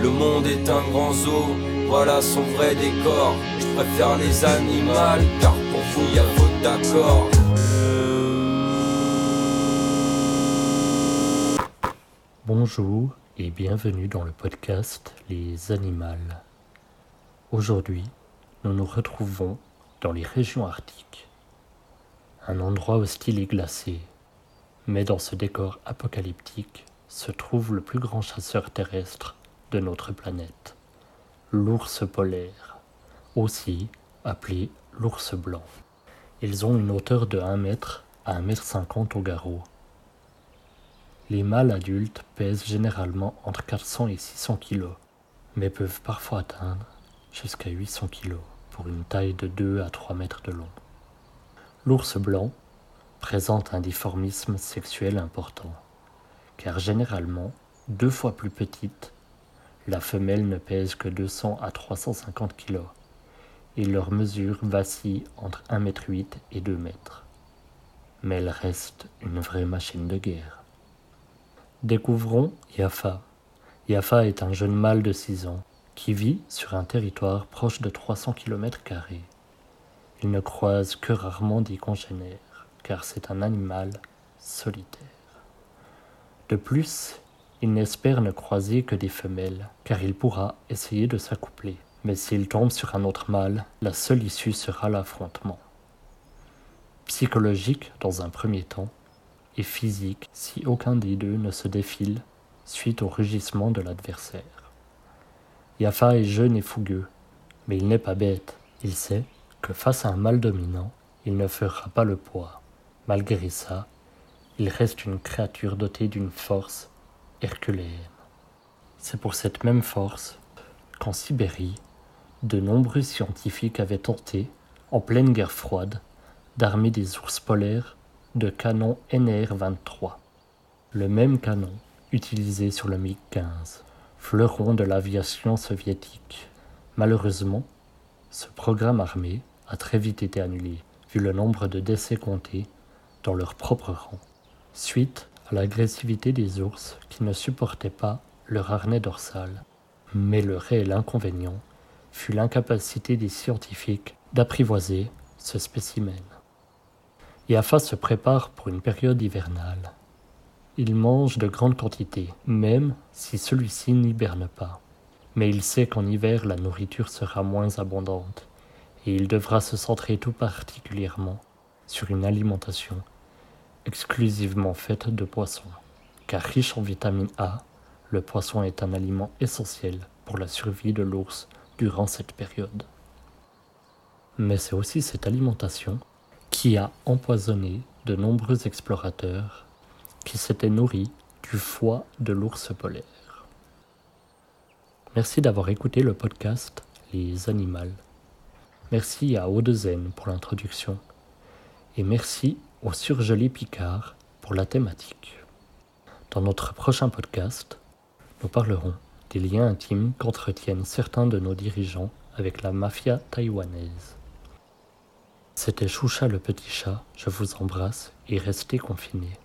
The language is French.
Le monde est un grand zoo, voilà son vrai décor. Je préfère les animaux, car pour vous. Bonjour et bienvenue dans le podcast Les Animales. Aujourd'hui, nous nous retrouvons dans les régions arctiques. Un endroit hostile et glacé. Mais dans ce décor apocalyptique se trouve le plus grand chasseur terrestre de notre planète, l'ours polaire, aussi appelé l'ours blanc. Ils ont une hauteur de 1 mètre à 1 mètre 50 au garrot. Les mâles adultes pèsent généralement entre 400 et 600 kg, mais peuvent parfois atteindre jusqu'à 800 kg pour une taille de 2 à 3 mètres de long. L'ours blanc présente un difformisme sexuel important, car généralement deux fois plus petite, la femelle ne pèse que 200 à 350 kg et leur mesure vacille entre 1,8 m et 2 m. Mais elle reste une vraie machine de guerre. Découvrons Yafa. Yafa est un jeune mâle de 6 ans qui vit sur un territoire proche de 300 km. Il ne croise que rarement des congénères, car c'est un animal solitaire. De plus, il n'espère ne croiser que des femelles, car il pourra essayer de s'accoupler. Mais s'il tombe sur un autre mâle, la seule issue sera l'affrontement. Psychologique dans un premier temps, et physique si aucun des deux ne se défile suite au rugissement de l'adversaire. Yafa est jeune et fougueux, mais il n'est pas bête. Il sait que face à un mâle dominant, il ne fera pas le poids. Malgré ça, il reste une créature dotée d'une force herculéenne. C'est pour cette même force qu'en Sibérie, de nombreux scientifiques avaient tenté, en pleine guerre froide, d'armer des ours polaires de canon NR-23, le même canon utilisé sur le MiG-15, fleuron de l'aviation soviétique. Malheureusement, ce programme armé a très vite été annulé, vu le nombre de décès comptés dans leur propre rang, suite à l'agressivité des ours qui ne supportaient pas leur harnais dorsal. Mais le réel inconvénient fut l'incapacité des scientifiques d'apprivoiser ce spécimen. Yafa se prépare pour une période hivernale. Il mange de grandes quantités, même si celui-ci n'hiberne pas. Mais il sait qu'en hiver la nourriture sera moins abondante, et il devra se centrer tout particulièrement sur une alimentation exclusivement faite de poissons. Car riche en vitamine A, le poisson est un aliment essentiel pour la survie de l'ours durant cette période. Mais c'est aussi cette alimentation qui a empoisonné de nombreux explorateurs qui s'étaient nourris du foie de l'ours polaire. Merci d'avoir écouté le podcast Les Animaux. Merci à Audezen pour l'introduction et merci au Surgelé Picard pour la thématique. Dans notre prochain podcast, nous parlerons des liens intimes qu'entretiennent certains de nos dirigeants avec la mafia taïwanaise. C'était Choucha le petit chat, je vous embrasse et restez confinés.